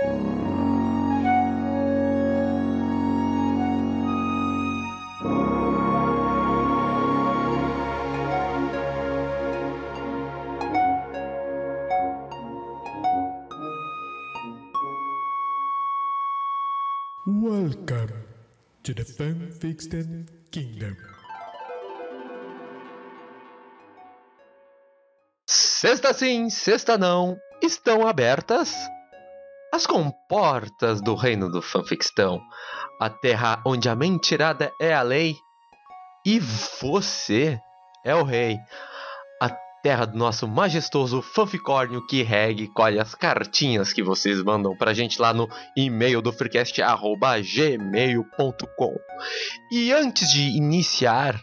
Welcome to the Fanfiction Kingdom. Sexta sim, sexta não, estão abertas as comportas do reino do fanfictão, a terra onde a mentirada é a lei e você é o rei. A terra do nosso majestoso fanficórnio que rega e colhe as cartinhas que vocês mandam pra gente lá no e-mail do freecast@gmail.com. E antes de iniciar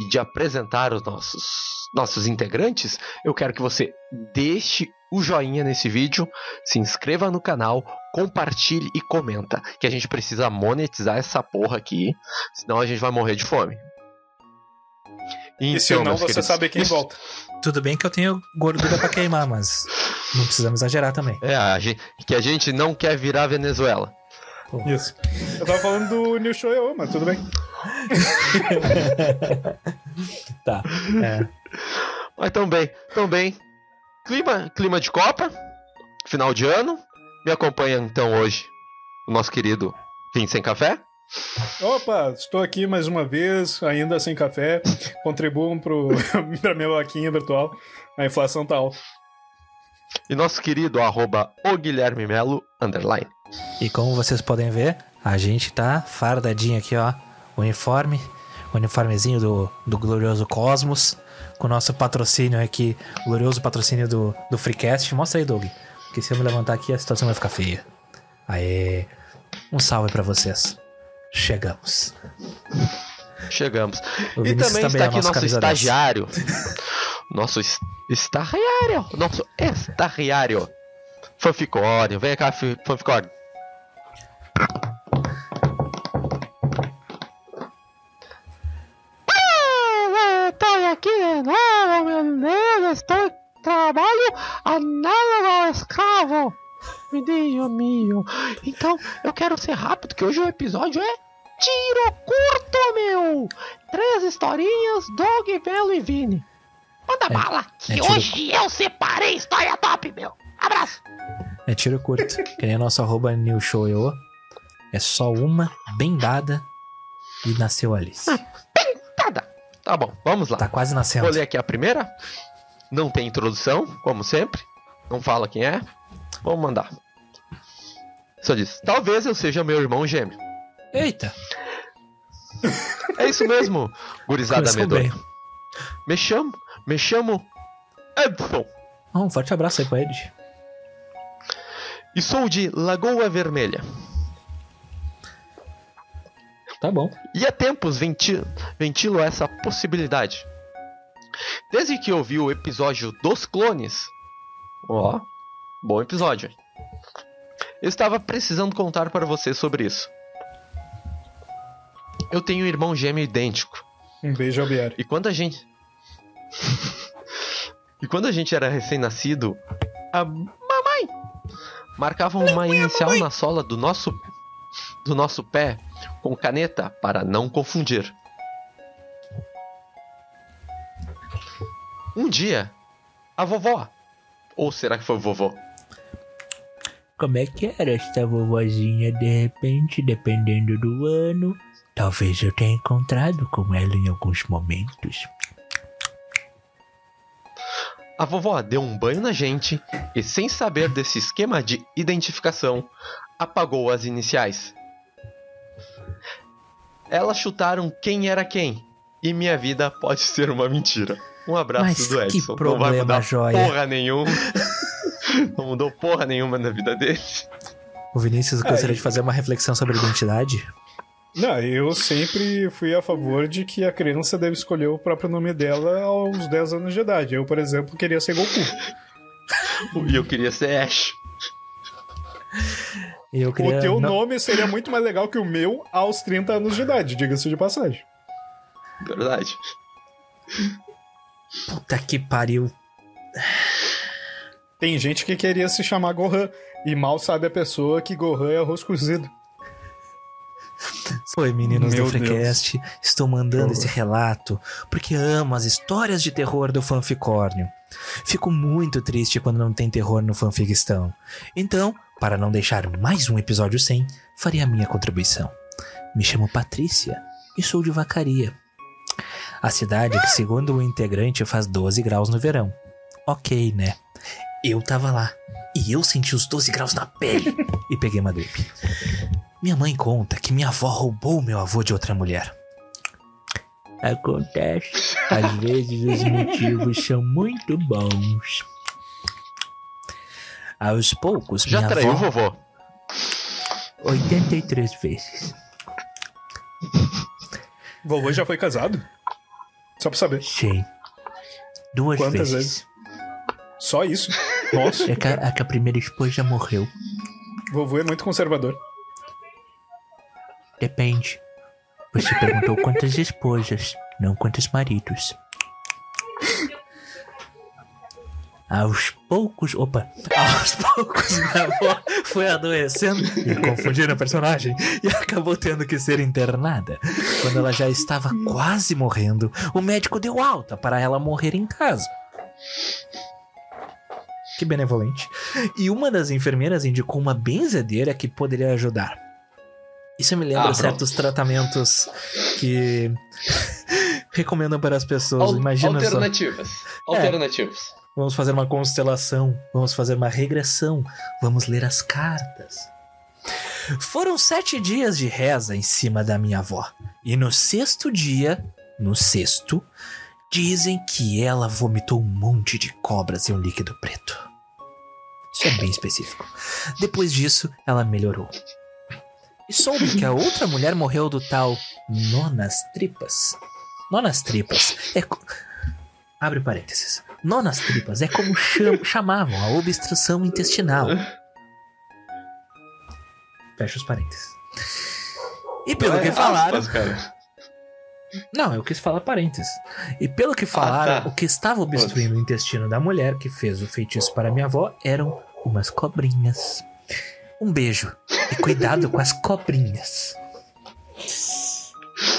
e de apresentar os nossos nossos integrantes, eu quero que você deixe o joinha nesse vídeo, se inscreva no canal, compartilhe e comenta, que a gente precisa monetizar essa porra aqui, senão a gente vai morrer de fome. E se Então, não, você queridos, sabe quem isso- volta. Tudo bem que eu tenho gordura pra queimar, mas não precisamos exagerar também. É, a gente, que a gente não quer virar Venezuela. Isso. Eu tava falando do New Show Eu, mas tudo bem. Tá. É. Mas também, também, clima, clima de Copa, final de ano. Me acompanha então hoje o nosso querido Fim Sem Café. Opa, estou aqui mais uma vez, ainda sem café. Contribuam pro, pra minha vaquinha virtual. A inflação tá alta. E nosso querido arroba o Guilherme Melo, underline. E como vocês podem ver, a gente tá fardadinho aqui, ó. Uniforme, uniformezinho do, do glorioso Cosmos. Com o nosso patrocínio aqui, glorioso patrocínio do, do Freecast. Mostra aí, Doug. Porque se eu me levantar aqui, a situação vai ficar feia. Aê. Um salve pra vocês. Chegamos. Chegamos. O E também está é aqui nosso nosso camisa 10. estagiário. nosso es- estagiário. Nosso estagiário. Fanficórnio. Vem cá, fi- Meu meu. Então, eu quero ser rápido, que hoje o episódio é tiro curto, meu. Três historinhas, Doug, Belo e Vini. Manda bala, que é hoje eu separei história top, meu. Abraço. É tiro curto. que nem nosso arroba New Show Eu. É só uma, bem dada. E nasceu Alice. Tá, tá bom, vamos lá. Tá quase nascendo. Vou ler aqui a primeira. Não tem introdução, como sempre. Não fala quem é. Vamos mandar. Só diz: Talvez eu seja meu irmão gêmeo. Eita! É isso mesmo, gurizada medonha. Me chamo, me chamo Edson. Ah, Um forte abraço aí pro Ed. E sou de Lagoa Vermelha. Tá bom. E há tempos venti- ventilo essa possibilidade. Desde que eu vi o episódio dos clones. Ó, bom episódio. Eu estava precisando contar para você sobre isso. Eu tenho um irmão gêmeo idêntico. Um beijo ao Bier. E quando a gente. e quando a gente era recém-nascido, a mamãe marcava uma inicial na sola do nosso do nosso pé com caneta para não confundir. Um dia, a vovó, ou será que foi o vovô? Como é que era esta vovozinha de repente, dependendo do ano? Talvez eu tenha encontrado com ela em alguns momentos. A vovó deu um banho na gente e, sem saber desse esquema de identificação, apagou as iniciais. Elas chutaram quem era quem, e minha vida pode ser uma mentira. Um abraço Mas do que Edson. Não vai problema, mudar joia. porra nenhuma. Não mudou porra nenhuma na vida dele. O Vinícius gostaria de fazer uma reflexão sobre identidade? Não, eu sempre fui a favor de que a criança deve escolher o próprio nome dela aos 10 anos de idade. Eu, por exemplo, queria ser Goku. E eu queria ser Ash. Eu queria. O teu não- nome seria muito mais legal que o meu aos 30 anos de idade, diga-se de passagem. Verdade. Puta que pariu. Tem gente que queria se chamar Gohan. E mal sabe a pessoa que Gohan é arroz cozido. Oi, meninos Meu do Freecast. Estou mandando esse relato porque amo as histórias de terror do fanficórnio. Fico muito triste quando não tem terror no fanficistão. Então, para não deixar mais um episódio sem, faria a minha contribuição. Me chamo Patrícia e sou de Vacaria. A cidade que, segundo o integrante, faz 12 graus no verão. Ok, né? Eu tava lá e eu senti os 12 graus na pele e peguei uma gripe. Minha mãe conta que minha avó roubou meu avô de outra mulher. Acontece. Às vezes os motivos são muito bons. Aos poucos, Já minha traiu o avó... vovô. 83 vezes. Vovô já foi casado? Só pra saber. Sim. Duas Quantas vezes. Só isso. Nossa, É que a, a que a primeira esposa já morreu. vovô é muito conservador. Depende. Você perguntou quantas esposas, não quantos maridos. Aos poucos. Opa! Aos poucos, minha avó foi adoecendo e confundindo o personagem e acabou tendo que ser internada. Quando ela já estava quase morrendo, o médico deu alta para ela morrer em casa. Que benevolente. E uma das enfermeiras indicou uma benzedeira que poderia ajudar. Isso me lembra Ah, certos tratamentos que recomendam para as pessoas. Al- Imagina só. Alternativas. É. Alternativas. Vamos fazer uma constelação, vamos fazer uma regressão, vamos ler as cartas. Foram sete dias de reza em cima da minha avó. E no sexto dia, no sexto, dizem que ela vomitou um monte de cobras e um líquido preto. Isso é bem específico. Depois disso, ela melhorou. E soube que a outra mulher morreu do tal Nonas Tripas. Nonas Tripas é. Abre parênteses. Nonas tripas é como cham- chamavam a obstrução intestinal. Fecha os parênteses. E pelo que É falaram. aspas. Não, eu quis falar parênteses. E pelo que falaram, tá. o que estava obstruindo o intestino da mulher que fez o feitiço para minha avó eram umas cobrinhas. Um beijo. E cuidado com as cobrinhas.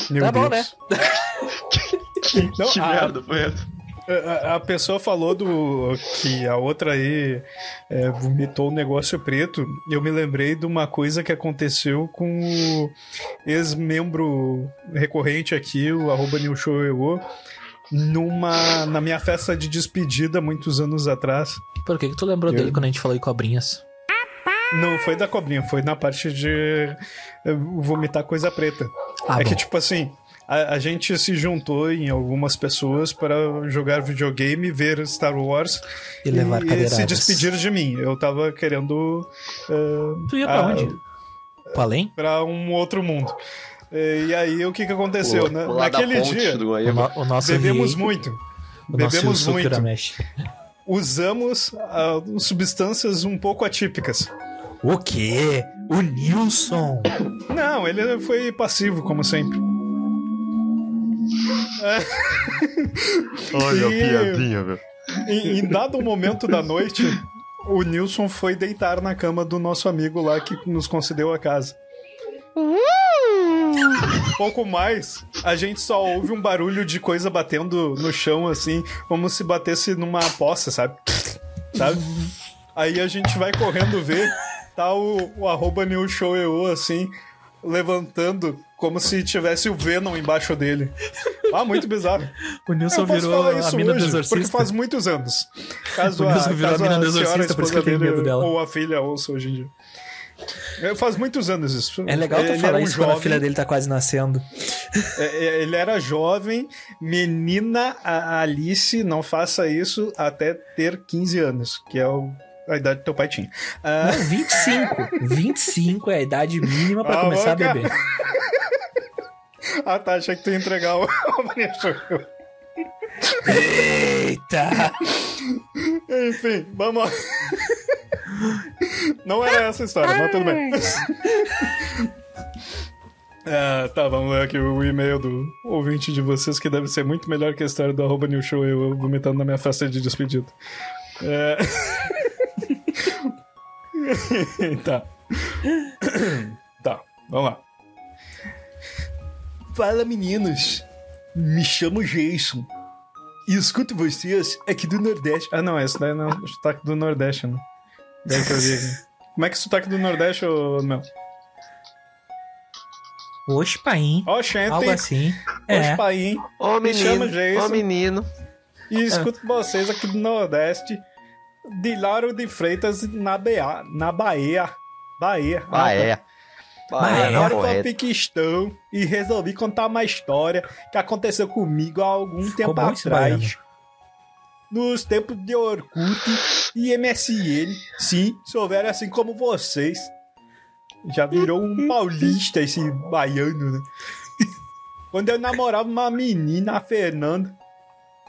Meu Tá bom, Deus. Não, que a- merda foi essa? A, a pessoa falou do que a outra aí é, vomitou um negócio preto. Eu me lembrei de uma coisa que aconteceu com o ex-membro recorrente aqui, o arroba newshoweo, numa na minha festa de despedida muitos anos atrás. Por que, que tu lembrou Eu- dele quando a gente falou em cobrinhas? Não foi da cobrinha, foi na parte de é, vomitar coisa preta. Ah, é bom. que, tipo assim, a, a gente se juntou em algumas pessoas para jogar videogame, ver Star Wars E levar e, se despedir de mim. Eu tava querendo eh, Tu ia pra Ah, onde? Pro além? pra um outro mundo. E aí, o que que aconteceu? né? Pular da Naquele dia, do O, o nosso bebemos muito. o nosso Bebemos muito. Usamos ah, substâncias um pouco atípicas. O quê? O Nilson? Não, ele foi passivo, como sempre. Olha a piadinha, velho. Em, em dado momento da noite, o Nilson foi deitar na cama do nosso amigo lá que nos concedeu a casa. Pouco mais, a gente só ouve um barulho de coisa batendo no chão, assim, como se batesse numa poça, sabe? Sabe? Aí a gente vai correndo ver, tá o, o arroba newshoweo, assim, levantando, como se tivesse o Venom embaixo dele. Ah, muito bizarro. O Nilson Eu posso virou a mina do hoje, exorcista. porque faz muitos anos. Caso O a, Nilson virou caso a mina do senhora, exorcista, por isso que eu tenho dele, medo dela. Ou a filha ouça hoje em dia. É, Faz muitos anos isso. É legal tu ele falar um isso quando a jovem, filha dele tá quase nascendo. é, é, Ele era jovem, menina a Alice, não faça isso até ter 15 anos, que é o- a idade que teu pai tinha. Ah, Não, 25. 25 é a idade mínima pra Ah, começar a cara. beber. ah, tá, achei que tu ia entregar o. o- Eita! Enfim, vamos lá. Não era essa a história, mas tudo bem. Ah, tá, vamos ler aqui o e-mail do ouvinte de vocês, que deve ser muito melhor que a história do arroba New Show eu vomitando na minha festa de despedida. É... tá. tá, vamos lá. Fala meninos, me chamo Jason. E escuto vocês aqui do Nordeste. Ah, não, esse daí não é o sotaque do Nordeste, né? Daí que eu vi aqui. Como é que é o sotaque do Nordeste, ô meu? Oxe, paim. Ó, gente. Algo assim. É. pai, Ô Me chama menino, Jason. ô menino. E escuto vocês aqui do Nordeste, de Lauro de Freitas, na, Bea, na Bahia. Bahia. Ah, é. Bahia, não, Agora correto. fanficistão e resolvi contar uma história que aconteceu comigo há algum tempo bom esse atrás. Nos tempos de Orkut e MSN, sim, souberam assim como vocês. Já virou um paulista esse baiano, né? Quando eu namorava uma menina, a Fernanda,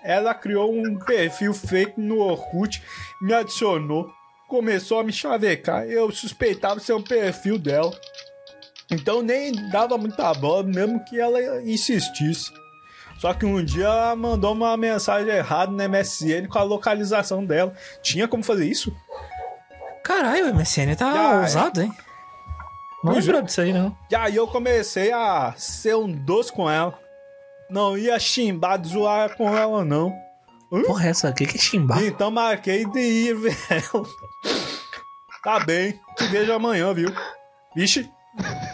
ela criou um perfil fake no Orkut, me adicionou, começou a me chavecar. Eu suspeitava ser um perfil dela. Então nem dava muita bola, mesmo que ela insistisse. Só que um dia ela mandou uma mensagem errada no MSN com a localização dela. Tinha como fazer isso? Caralho, o MSN tá Ah, é. ousado, hein? Não Pois lembrou disso aí, não. E aí eu comecei a ser um doce com ela. Não ia chimbar, de zoar com ela, não. Porra, essa aqui que é chimbar. Então marquei de ir ver ela. Tá bem, te vejo amanhã, viu? Vixe.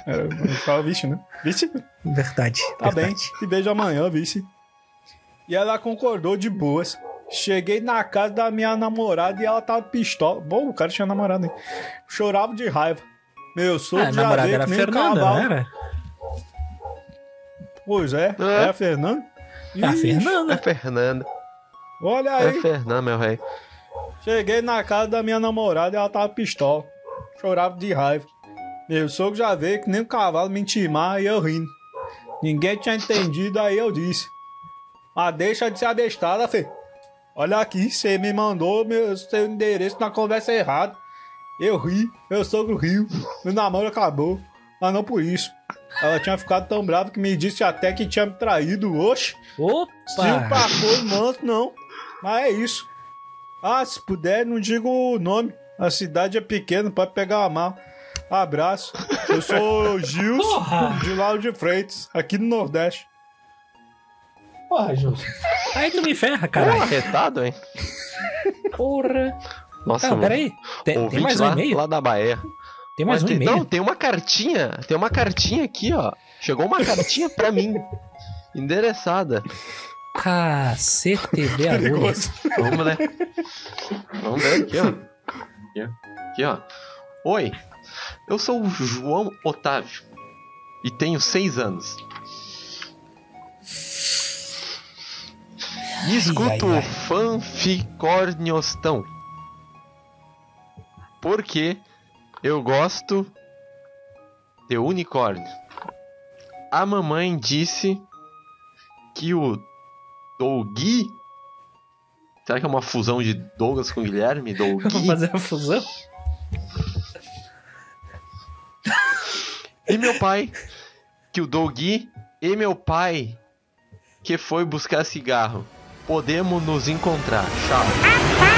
Eu falo vixe, né? Vixe. Verdade. Tá verdade. bem, te vejo amanhã, vice. E ela concordou de boas. Cheguei na casa da minha namorada e ela tava pistola. Bom, o cara tinha namorado, hein? Chorava de raiva. Meu, sou Ah, a de namorada areia era a nem Fernanda, cavalo. não era? Pois é, É. é a Fernanda. É a Ixi, É Fernanda. Fernanda. Olha É aí. Fernanda, meu rei. Cheguei na casa da minha namorada e ela tava pistola. Chorava de raiva. Meu sogro já veio que nem um cavalo me intimar e eu rindo. Ninguém tinha entendido, aí eu disse. Mas deixa de ser abestada, Fê. Olha aqui, você me mandou meu, seu endereço na conversa errada. Eu ri, meu sogro riu, meu namoro acabou. Mas não por isso. Ela tinha ficado tão brava que me disse até que tinha me traído. Oxe, se o Opa! manso, não. Mas é isso. Ah, se puder, não digo o nome. A cidade é pequena, pode pegar a mal. Abraço. Eu sou o Gils Porra! de Lauro de Freitas, aqui no Nordeste. Porra, Júlio. Aí tu me ferra, caralho. arretado, hein? Porra. Nossa, mano. peraí. Tem, tem mais um lá, e-mail? lá da Bahia. Tem mais Mas um tem- e-mail? Não, tem uma cartinha. Tem uma cartinha aqui, ó. Chegou uma cartinha pra mim. Endereçada. Cacete de agulha. Vamos ler. Vamos ver aqui, ó. Aqui, ó. Oi, eu sou o João Otávio e tenho seis anos. E escuto ai, ai. fanficorniostão. Porque eu gosto de unicórnio. A mamãe disse que o Dougi Será que é uma fusão de Douglas com Guilherme? Vamos Dougui? fazer a fusão? E meu pai, que o Dougui e meu pai, que foi buscar cigarro. Podemos nos encontrar. Tchau.